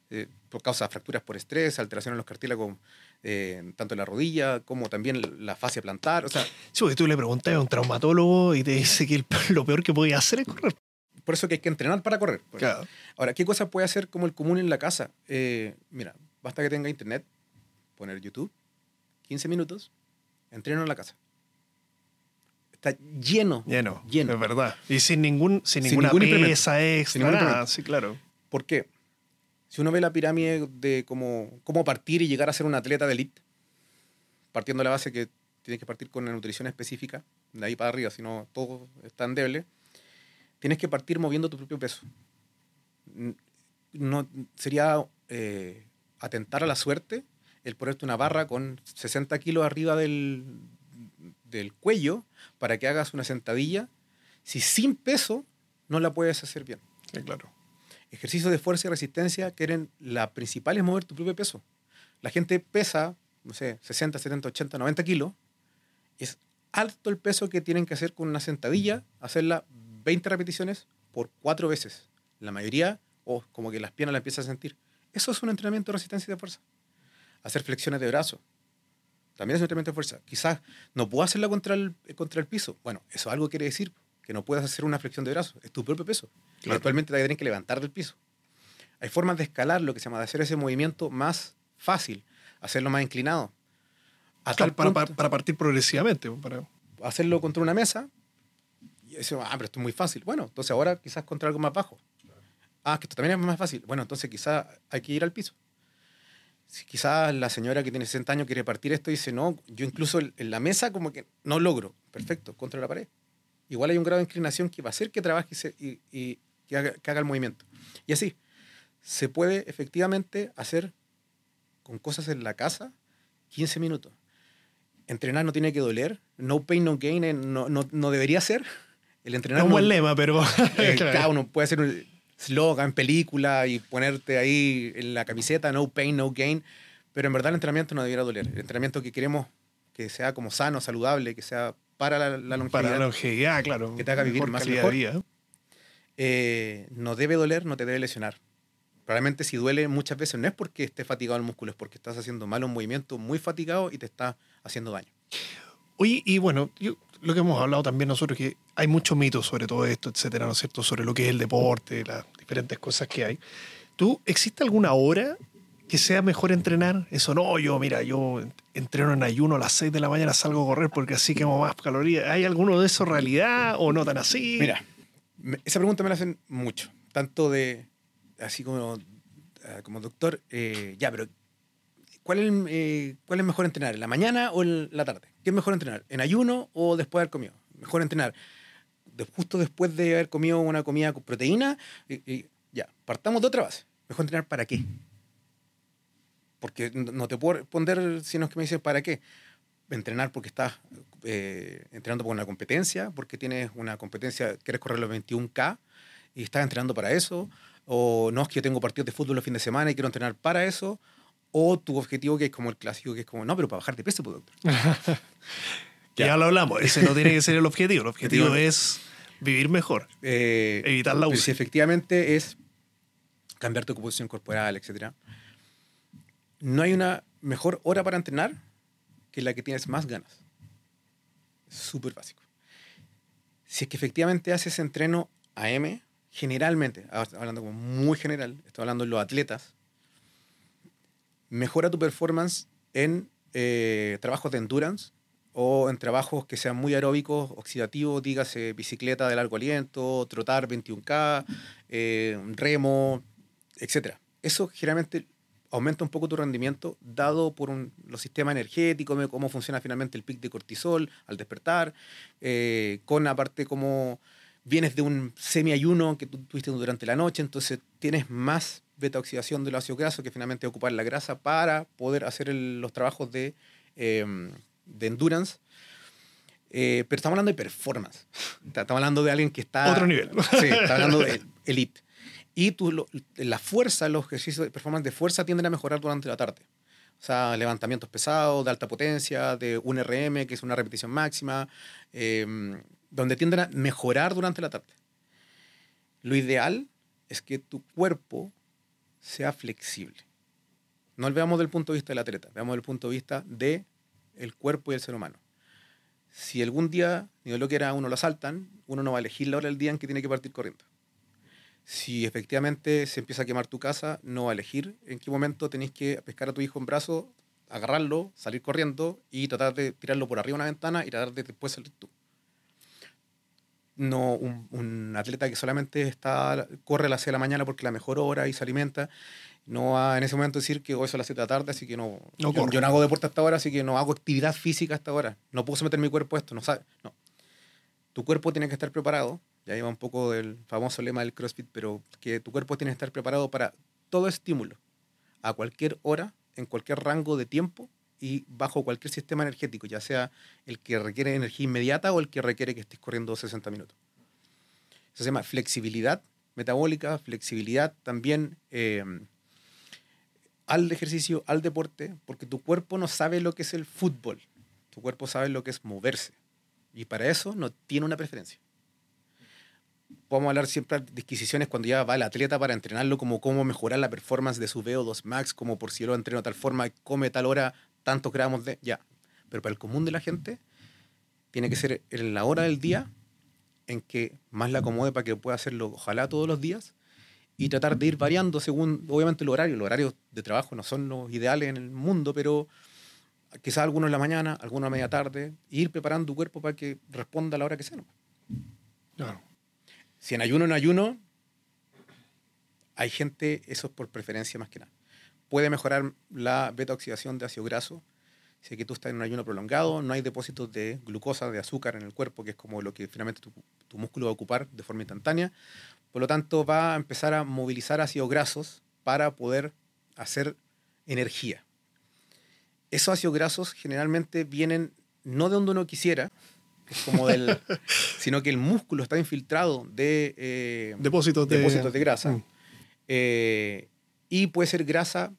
Eh, por causa de fracturas por estrés, alteraciones en los cartílagos, eh, tanto en la rodilla como también la fascia plantar. O sea, Sí, porque tú le preguntas a un traumatólogo y te dice que el- lo peor que podía hacer es correr. Por eso que hay que entrenar para correr. por Claro. Ahora, ¿qué cosas puede hacer como el común en la casa? Eh, mira, basta que tenga internet, poner YouTube, 15 minutos, entreno en la casa. Está lleno. Lleno, Lleno. es verdad. Y sin, ningún, sin, Sin ninguna ningún pesa extra, Sin nada. Sí, claro. ¿Por qué? Si uno ve la pirámide de cómo, cómo partir y llegar a ser un atleta de elite, partiendo de la base que tienes que partir con una nutrición específica, de ahí para arriba, si no todo es tan endeble, tienes que partir moviendo tu propio peso. No, sería eh, atentar a la suerte el ponerte una barra con 60 kilos arriba del, del cuello para que hagas una sentadilla, si sin peso no la puedes hacer bien Sí, claro. ejercicios de fuerza y resistencia que eran la principal es mover tu propio peso. La gente pesa, no sé, 60, 70, 80, 90 kilos. Es alto el peso que tienen que hacer con una sentadilla, hacerla 20 repeticiones por cuatro veces. La mayoría, o como que las piernas la empiezan a sentir. Eso es un entrenamiento de resistencia y de fuerza. Hacer flexiones de brazo. También es un entrenamiento de fuerza. Quizás no puedo hacerla contra el, contra el piso. Bueno, eso algo quiere decir que no puedes hacer una flexión de brazo. Es tu propio peso. Claro. Actualmente te tienen que levantar del piso. Hay formas de escalar lo que se llama, de hacer ese movimiento más fácil, hacerlo más inclinado. Claro, para, para- para partir progresivamente. Para, hacerlo contra una mesa. Y eso, ah, pero esto es muy fácil. Bueno, entonces ahora quizás contra algo más bajo. Ah, que esto también es más fácil. Bueno, entonces quizás hay que ir al piso. Si quizás la señora que tiene 60 años quiere partir esto y dice, no, yo incluso en la mesa como que no logro. Perfecto, contra la pared. Igual hay un grado de inclinación que va a hacer que trabaje y, y, que, haga, que haga el movimiento. Y así, se puede efectivamente hacer con cosas en la casa 15 minutos. Entrenar no tiene que doler, no pain, no gain, eh, no, no, no debería ser. El entrenar Como no- el lema, pero. eh, claro. Uno puede hacer un slogan, película y ponerte ahí en la camiseta, no pain, no gain. Pero en verdad el entrenamiento no debería doler. El entrenamiento que queremos que sea como sano, saludable, que sea para la, la longevidad, Para la longevidad, claro. Que te haga vivir mejor más calidad mejor. vida. eh, no debe doler, no te debe lesionar. Probablemente si duele muchas veces no es porque esté fatigado el músculo, es porque estás haciendo mal un movimiento muy fatigado y te está haciendo daño. Oye, y bueno, yo- lo que hemos hablado también nosotros, que hay muchos mitos sobre todo esto, etcétera, ¿no es cierto? Sobre lo que es el deporte, las diferentes cosas que hay. ¿Tú, existe alguna hora que sea mejor entrenar? Eso no, yo, mira, yo entreno en ayuno a las 6 de la mañana, salgo a correr porque así quemo más calorías. ¿Hay alguno de eso realidad o no tan así? Mira, esa pregunta me la hacen mucho, tanto de, así como, ah, como doctor, eh, ya, pero ¿cuál es, eh, ¿cuál es mejor entrenar? ¿En la mañana o en la tarde? ¿Qué es mejor entrenar? ¿En ayuno o después de haber comido? Mejor entrenar de- justo después de haber comido una comida con proteína. Y, y ya, partamos de otra base. ¿Mejor entrenar para qué? Porque no te puedo responder si no es que me dices para qué. Entrenar porque estás eh, entrenando por una competencia, porque tienes una competencia, quieres correr los 21K y estás entrenando para eso, o no es que yo tengo partidos de fútbol los fines de semana y quiero entrenar para eso, o tu objetivo que es como el clásico, que es como, no, pero para bajar de peso, pues, doctor. Ya lo hablamos, ese no tiene que ser el objetivo. El objetivo es vivir mejor, Eh, evitar la UCI. si efectivamente es cambiar tu composición corporal, etc. No hay una mejor hora para entrenar que la que tienes más ganas. Súper básico. Si es que efectivamente haces entreno AM, generalmente, hablando como muy general, estoy hablando de los atletas, mejora tu performance en eh, trabajos de endurance o en trabajos que sean muy aeróbicos, oxidativos, dígase bicicleta de largo aliento, trotar 21K, eh, remo, etc. Eso generalmente aumenta un poco tu rendimiento dado por un- los sistemas energéticos, cómo funciona finalmente el pic de cortisol al despertar, eh, con aparte cómo vienes de un semi-ayuno que tú tuviste durante la noche, entonces tienes más beta-oxidación del ácido graso que finalmente ocupar la grasa para poder hacer el- los trabajos de, eh, de endurance. Eh, pero estamos hablando de performance. Estamos hablando de alguien que está... Otro nivel. Sí, estamos hablando de elite. Y tú, lo- la fuerza, los ejercicios de performance de fuerza tienden a mejorar durante la tarde. O sea, levantamientos pesados, de alta potencia, de un RM, que es una repetición máxima, eh, donde tienden a mejorar durante la tarde. Lo ideal es que tu cuerpo sea flexible. No lo veamos del punto de vista del atleta, veamos del punto de vista del el cuerpo y el ser humano. Si algún día, ni lo que era, uno lo asaltan, uno no va a elegir la hora del día en que tiene que partir corriendo. Si efectivamente se empieza a quemar tu casa, no va a elegir en qué momento tenéis que pescar a tu hijo en brazos, agarrarlo, salir corriendo y tratar de tirarlo por arriba de una ventana y tratar de después salir tú. No, un, un atleta que solamente está, corre a las 6 de la mañana porque es la mejor hora y se alimenta, no va en ese momento decir que hoy son las 7 de la tarde, así que no, No yo, corro. yo no hago deporte hasta ahora, así que no hago actividad física hasta ahora. No puedo someter mi cuerpo a esto, no sabe. No. Tu cuerpo tiene que estar preparado, ya lleva un poco del famoso lema del CrossFit, pero que tu cuerpo tiene que estar preparado para todo estímulo, a cualquier hora, en cualquier rango de tiempo y bajo cualquier sistema energético, ya sea el que requiere energía inmediata o el que requiere que estés corriendo 60 minutos. Eso se llama flexibilidad metabólica, flexibilidad también eh, al ejercicio, al deporte, porque tu cuerpo no sabe lo que es el fútbol, tu cuerpo sabe lo que es moverse y para eso no tiene una preferencia. Podemos hablar siempre de disquisiciones cuando ya va el atleta para entrenarlo, como cómo mejorar la performance de su VO2 max, como por si yo lo entreno de tal forma, come tal hora, tantos gramos de... Ya. Pero para el común de la gente, tiene que ser en la hora del día en que más la acomode para que pueda hacerlo, ojalá todos los días, y tratar de ir variando según, obviamente, el horario. Los horarios de trabajo no son los ideales en el mundo, pero quizás algunos en la mañana, algunos a media tarde, e ir preparando tu cuerpo para que responda a la hora que sea. Claro. Si en ayuno, en ayuno, hay gente, eso es por preferencia más que nada. Puede mejorar la beta-oxidación de ácido graso. Si aquí tú estás en un ayuno prolongado, no hay depósitos de glucosa, de azúcar en el cuerpo, que es como lo que finalmente tu, tu músculo va a ocupar de forma instantánea. Por lo tanto, va a empezar a movilizar ácidos grasos para poder hacer energía. Esos ácidos grasos generalmente vienen no de donde uno quisiera, que es como del, sino que el músculo está infiltrado de eh, Depósitos de, depósitos de grasa. Mm. Eh, y puede ser grasa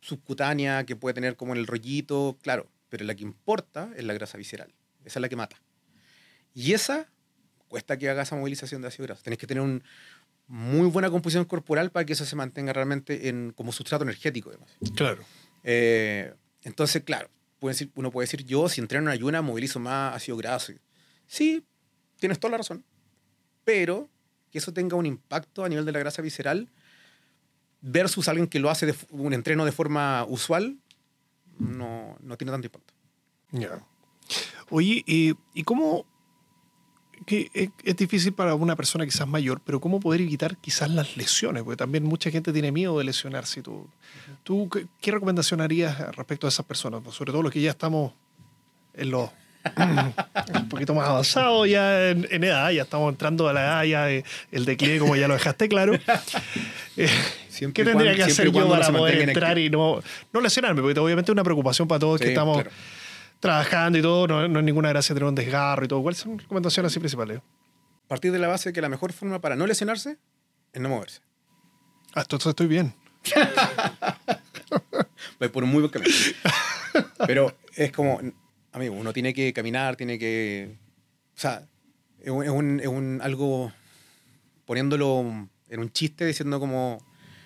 subcutánea que puede tener como en el rollito, claro, pero la que importa es la grasa visceral. Esa es la que mata. Y esa cuesta que haga esa movilización de ácido graso. Tenés que tener una muy buena composición corporal para que eso se mantenga realmente en, como sustrato energético. Además. Claro. Eh, entonces, claro, puede decir- uno puede decir, yo si entreno en ayuna movilizo más ácido graso. Sí, tienes toda la razón. Pero que eso tenga un impacto a nivel de la grasa visceral versus alguien que lo hace de un entreno de forma usual, no, no tiene tanto impacto. Ya. Oye, eh, ¿y cómo? Que es, es difícil para una persona quizás mayor, pero ¿cómo poder evitar quizás las lesiones? Porque también mucha gente tiene miedo de lesionarse. ¿Tú, tú qué, qué recomendación harías respecto a esas personas? Sobre todo los que ya estamos en los un poquito más avanzados ya en, en edad, ya estamos entrando a la edad, ya eh, el declive, como ya lo dejaste claro. Eh, Siempre ¿Qué tendría cuando- que hacer yo para poder entrar y no, no lesionarme? Porque obviamente es una preocupación para todos que Sí, estamos claro. trabajando y todo, no, no es ninguna gracia tener un desgarro y todo. ¿Cuáles son recomendaciones así principales? Partir de la base de que la mejor forma para no lesionarse es no moverse. Ah, esto estoy bien. Va por un muy buen camino. Pero es como, amigo, uno tiene que caminar, tiene que. O sea, es un, es un- algo poniéndolo en un chiste diciendo como.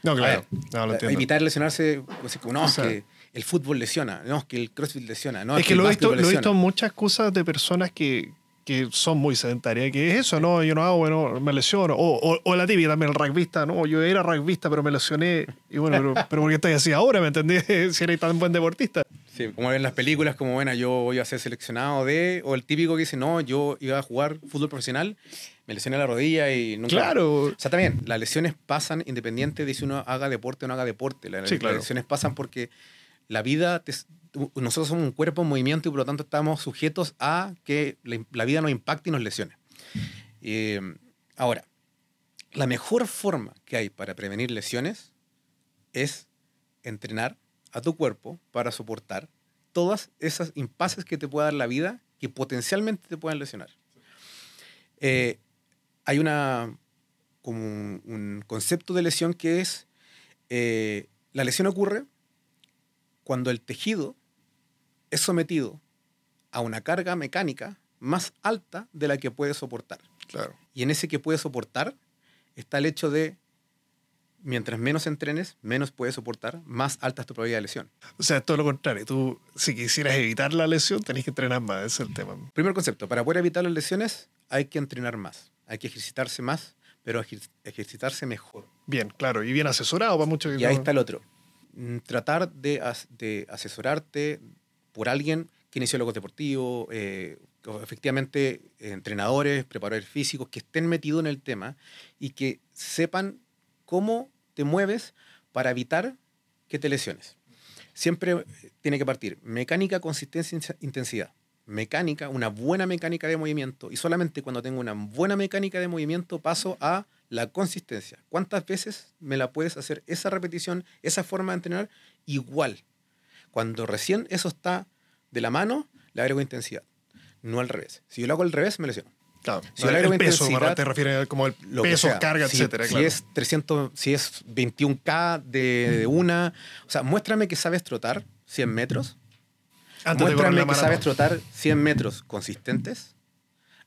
No, claro. ver, No, lo a- entiendo. Evitar lesionarse, pues, como, no, O sea- que el fútbol lesiona, no, es que el crossfit lesiona, no, es que lo he, visto, lo he visto muchas cosas de personas que, que son muy sedentarias, que es eso, no, yo no hago, bueno, me lesiono. O, o, o la típica también, el rugbyista, no, yo era rugbyista, pero me lesioné. Y bueno, pero, pero ¿por qué estoy así ahora? ¿Me entendí? si eres tan buen deportista. Sí, como ven las películas, como bueno, yo voy a ser seleccionado de, o el típico que dice, no, yo iba a jugar fútbol profesional, me lesioné la rodilla y nunca. Claro. O sea, también, las lesiones pasan independiente de si uno haga deporte o no haga deporte. Sí, las lesiones pasan porque la vida, te- nosotros somos un cuerpo en movimiento y por lo tanto estamos sujetos a que la, la vida nos impacte y nos lesione. Eh, ahora, la mejor forma que hay para prevenir lesiones es entrenar a tu cuerpo para soportar todas esas impases que te pueda dar la vida que potencialmente te puedan lesionar. Eh, hay una como un, un concepto de lesión que es eh, la lesión ocurre cuando el tejido es sometido a una carga mecánica más alta de la que puede soportar. Claro. Y en ese que puede soportar está el hecho de, mientras menos entrenes, menos puedes soportar, más alta es tu probabilidad de lesión. O sea, es todo lo contrario. Tú, si quisieras evitar la lesión, tenés que entrenar más. Ese es el tema. Primer concepto, para poder evitar las lesiones hay que entrenar más, hay que ejercitarse más, pero ejer- ejercitarse mejor. Bien, claro. Y bien asesorado para muchos que Y ahí está el otro. Mm, Tratar de, as- de asesorarte por alguien kinesiólogos deportivos, eh, efectivamente eh, entrenadores, preparadores físicos que estén metidos en el tema y que sepan cómo te mueves para evitar que te lesiones. Siempre eh, tiene que partir mecánica, consistencia, intensidad. Mecánica, una buena mecánica de movimiento y solamente cuando tengo una buena mecánica de movimiento paso a la consistencia. ¿Cuántas veces me la puedes hacer esa repetición, esa forma de entrenar igual? Cuando recién eso está de la mano, le agrego intensidad, no al revés. Si yo lo hago al revés, me lesiono. Claro. Si agrego el peso, intensidad, te refieres como el Lo que peso, sea. carga, si, etcétera. Si claro. es 300, si es 21K de, de una, o sea, muéstrame que sabes trotar 100 metros, Antes muéstrame que sabes trotar 100 metros consistentes,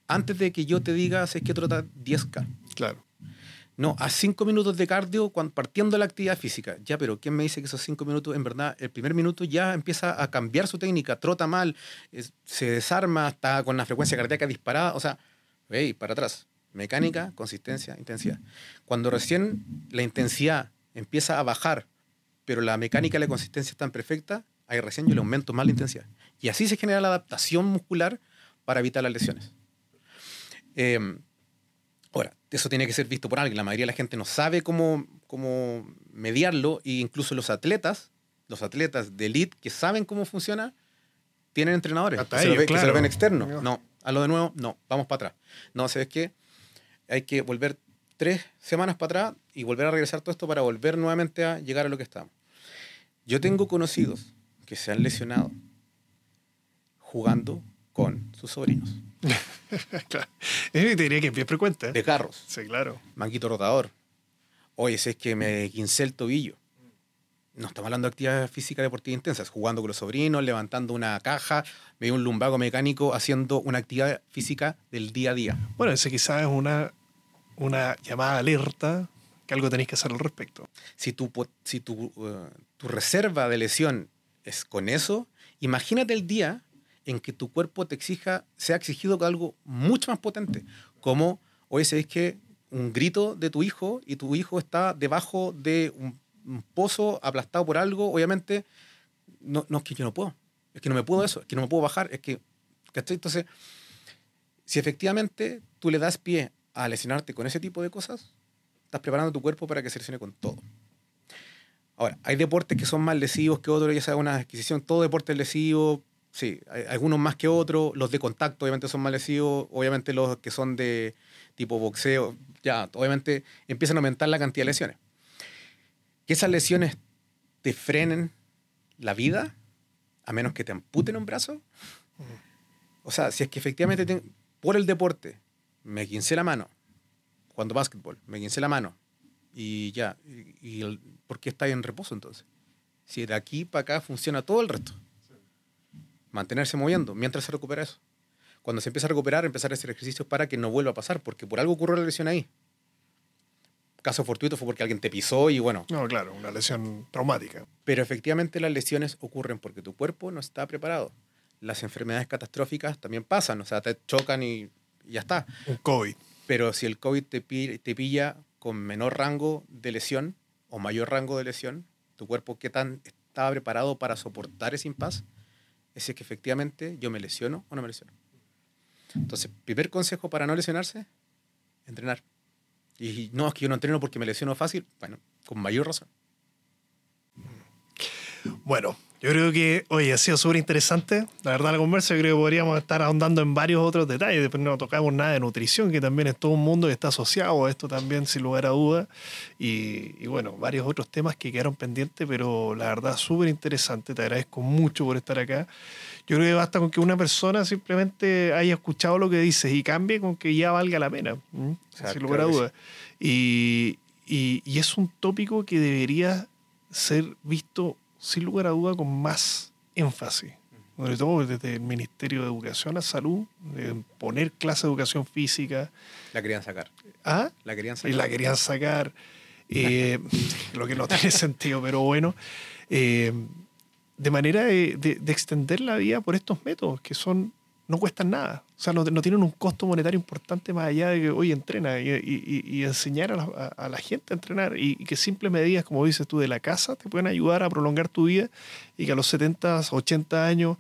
antes de que yo te diga si es que trotar 10K. Claro. No, a cinco minutos de cardio cuando, partiendo de la actividad física. Ya, pero ¿quién me dice que esos cinco minutos, en verdad, el primer minuto ya empieza a cambiar su técnica, trota mal, es- se desarma, está con la frecuencia cardíaca disparada? O sea, hey, para atrás. Mecánica, consistencia, intensidad. Cuando recién la intensidad empieza a bajar, pero la mecánica y la consistencia están perfectas, ahí recién yo le aumento más la intensidad. Y así se genera la adaptación muscular para evitar las lesiones. Em, ahora, eso tiene que ser visto por alguien. La mayoría de la gente no sabe cómo, cómo mediarlo e incluso los atletas, los atletas de elite que saben cómo funciona, tienen entrenadores Hasta que, se lo que se lo ven externos. No. No, a lo de nuevo, no, vamos para atrás. No, ¿sabes qué? Hay que volver tres semanas para atrás y volver a regresar todo esto para volver nuevamente a llegar a lo que estamos. Yo tengo conocidos que se han lesionado jugando con sus sobrinos claro. Te diría que es bien frecuente. ¿eh? de carros, Sí, claro. manguito rotador. Oye, si es que me quincé el tobillo. No estamos hablando de actividad física deportiva intensa, es jugando con los sobrinos, levantando una caja, me dio un lumbago mecánico haciendo una actividad física del día a día. Bueno, ese quizás es una, una llamada alerta que algo tenéis que hacer al respecto. Si tu, si tu, eh, tu reserva de lesión es con eso, imagínate el día en que tu cuerpo te exija, sea exigido con algo mucho más potente, como, oye, ¿sabéis que un grito de tu hijo y tu hijo está debajo de un, un pozo aplastado por algo? Obviamente, no, no es que yo no puedo, es que no me puedo eso, es que no me puedo bajar, es que, ¿cachai? Entonces, si efectivamente tú le das pie a lesionarte con ese tipo de cosas, estás preparando tu cuerpo para que se lesione con todo. Ahora, hay deportes que son más lesivos que otros, ya sea una adquisición, todo deporte es lesivo, sí, algunos más que otros, los de contacto obviamente son más lesivos, obviamente los que son de tipo boxeo, ya, obviamente empiezan a aumentar la cantidad de lesiones. Que esas lesiones te frenen la vida, a menos que te amputen un brazo. O sea, si es que efectivamente te- por el deporte me quincé la mano, cuando básquetbol, me quincé la mano y ya, y, ¿por qué está en reposo entonces? Si de aquí para acá funciona todo el resto. Mantenerse moviendo mientras se recupera eso. Cuando se empieza a recuperar, empezar a hacer ejercicios para que no vuelva a pasar, porque por algo ocurrió la lesión ahí. Caso fortuito fue porque alguien te pisó y bueno, No, claro, una lesión traumática. pero efectivamente las lesiones ocurren porque tu cuerpo no está preparado. Las enfermedades catastróficas también pasan, o sea, te chocan y y ya está. Un COVID. Pero si el COVID te, te pilla con menor rango de lesión o mayor rango de lesión, tu cuerpo qué tan estaba preparado para soportar ese impas, es que efectivamente yo me lesiono o no me lesiono. Entonces, primer consejo para no lesionarse, entrenar. Y no, es que yo no entreno porque me lesiono fácil, bueno, con mayor razón. Bueno, yo creo que, oye, ha sido súper interesante. La verdad, la conversa, yo creo que podríamos estar ahondando en varios otros detalles. Después no tocamos nada de nutrición, que también es todo un mundo que está asociado a esto también, sin lugar a dudas. Y, y bueno, varios otros temas que quedaron pendientes, pero la verdad, súper interesante. Te agradezco mucho por estar acá. Yo creo que basta con que una persona simplemente haya escuchado lo que dices y cambie con que ya valga la pena, sin lugar a dudas. Y, y- y es un tópico que debería ser visto sin lugar a duda con más énfasis. Sobre todo desde el Ministerio de Educación a Salud, de poner clase de educación física. La querían sacar. ¿Ah? La querían y sacar. la querían sacar, eh, lo que no tiene sentido, pero bueno, eh, de manera de, de- de extender la vida por estos métodos que son no cuestan nada, o sea, no, no tienen un costo monetario importante más allá de que, oye, entrena y, y- y- enseñar a la, a- la gente a entrenar y, y que simples medidas, como dices tú, de la casa te pueden ayudar a prolongar tu vida y que a los 70, 80 años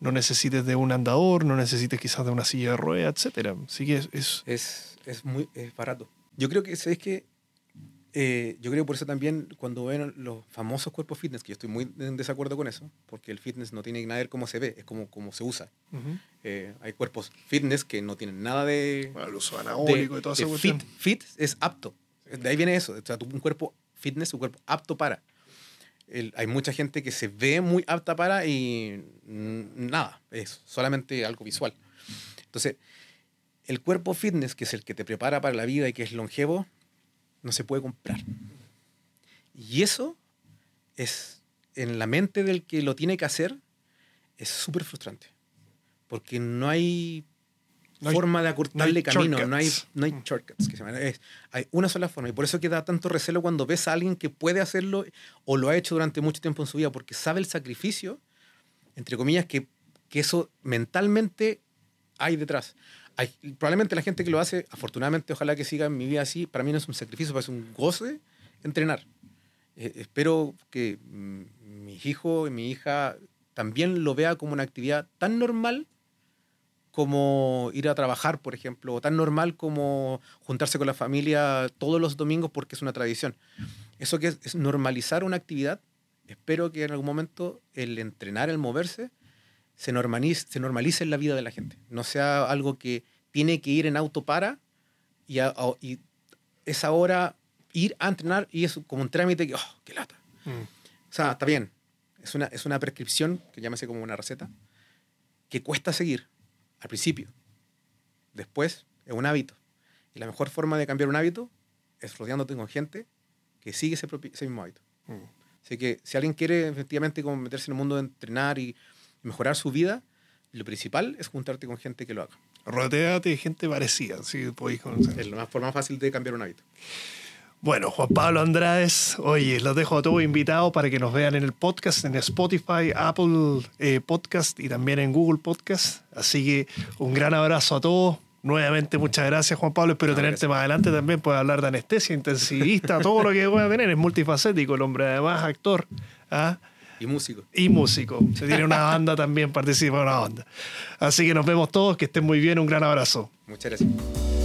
no necesites de un andador, no necesites quizás de una silla de ruedas, etcétera. Así que es, es- Es, es muy es barato. Yo creo que, ¿sabes qué? Eh, yo creo por eso también cuando ven los famosos cuerpos fitness, que yo estoy muy en desacuerdo con eso, porque el fitness no tiene nada que ver cómo se ve, es como, como se usa. Ujú. Eh, hay cuerpos fitness que no tienen nada de... Bueno, el uso de- anabólico y toda esa fit, fit es apto. De ahí viene eso. O sea, un cuerpo fitness, un cuerpo apto para. El- hay mucha gente que se ve muy apta para y nada, es solamente algo visual. Entonces, el cuerpo fitness, que es el que te prepara para la vida y que es longevo, no se puede comprar. Y eso es, en la mente del que lo tiene que hacer, es súper frustrante. Porque no hay No hay- forma de no acortarle camino, no hay, shortcuts. no hay Mm. shortcuts. Que se llaman. Es- hay una sola forma. Y por eso que da tanto recelo cuando ves a alguien que puede hacerlo o lo ha hecho durante mucho tiempo en su vida, porque sabe el sacrificio, entre comillas, que, que eso mentalmente hay detrás. Hay, probablemente la gente que lo hace, afortunadamente, ojalá que siga en mi vida así, para mí no es un sacrificio, es un goce entrenar. Eh, espero que mm, mis hijos y mi hija también lo vea como una actividad tan normal como ir a trabajar, por ejemplo, o tan normal como juntarse con la familia todos los domingos porque es una tradición. Eso que es, normalizar una actividad, espero que en algún momento el entrenar, el moverse, se normalice, se normalice en la vida de la gente. No sea algo que tiene que ir en auto para y, y es ahora ir a entrenar y es como un trámite que, oh, qué lata. Mm. O sea, está bien. Es una, es una prescripción, que llámese como una receta, que cuesta seguir al principio. Después es un hábito. Y la mejor forma de cambiar un hábito es rodeándote con gente que sigue ese, mismo hábito. Mm. Así que si alguien quiere efectivamente como meterse en el mundo de entrenar y mejorar su vida, lo principal es juntarte con gente que lo haga. Rodeate de gente parecida, si podéis Es la forma más fácil de cambiar un hábito. Bueno, Juan Pablo Andrades, oye, los dejo a todos invitados para que nos vean en el podcast, en Spotify, Apple eh, Podcast y también en Google Podcast. Así que un gran abrazo a todos. Nuevamente, muchas gracias, Juan Pablo. Espero tenerte más adelante también. Puedes hablar de anestesia, intensivista, todo lo que pueda tener. Es multifacético el hombre, además, actor. ¿ah? Y músico. Y músico. Se tiene una banda también, participa en una banda. Así que nos vemos todos, que estén muy bien. Un gran abrazo. Muchas gracias.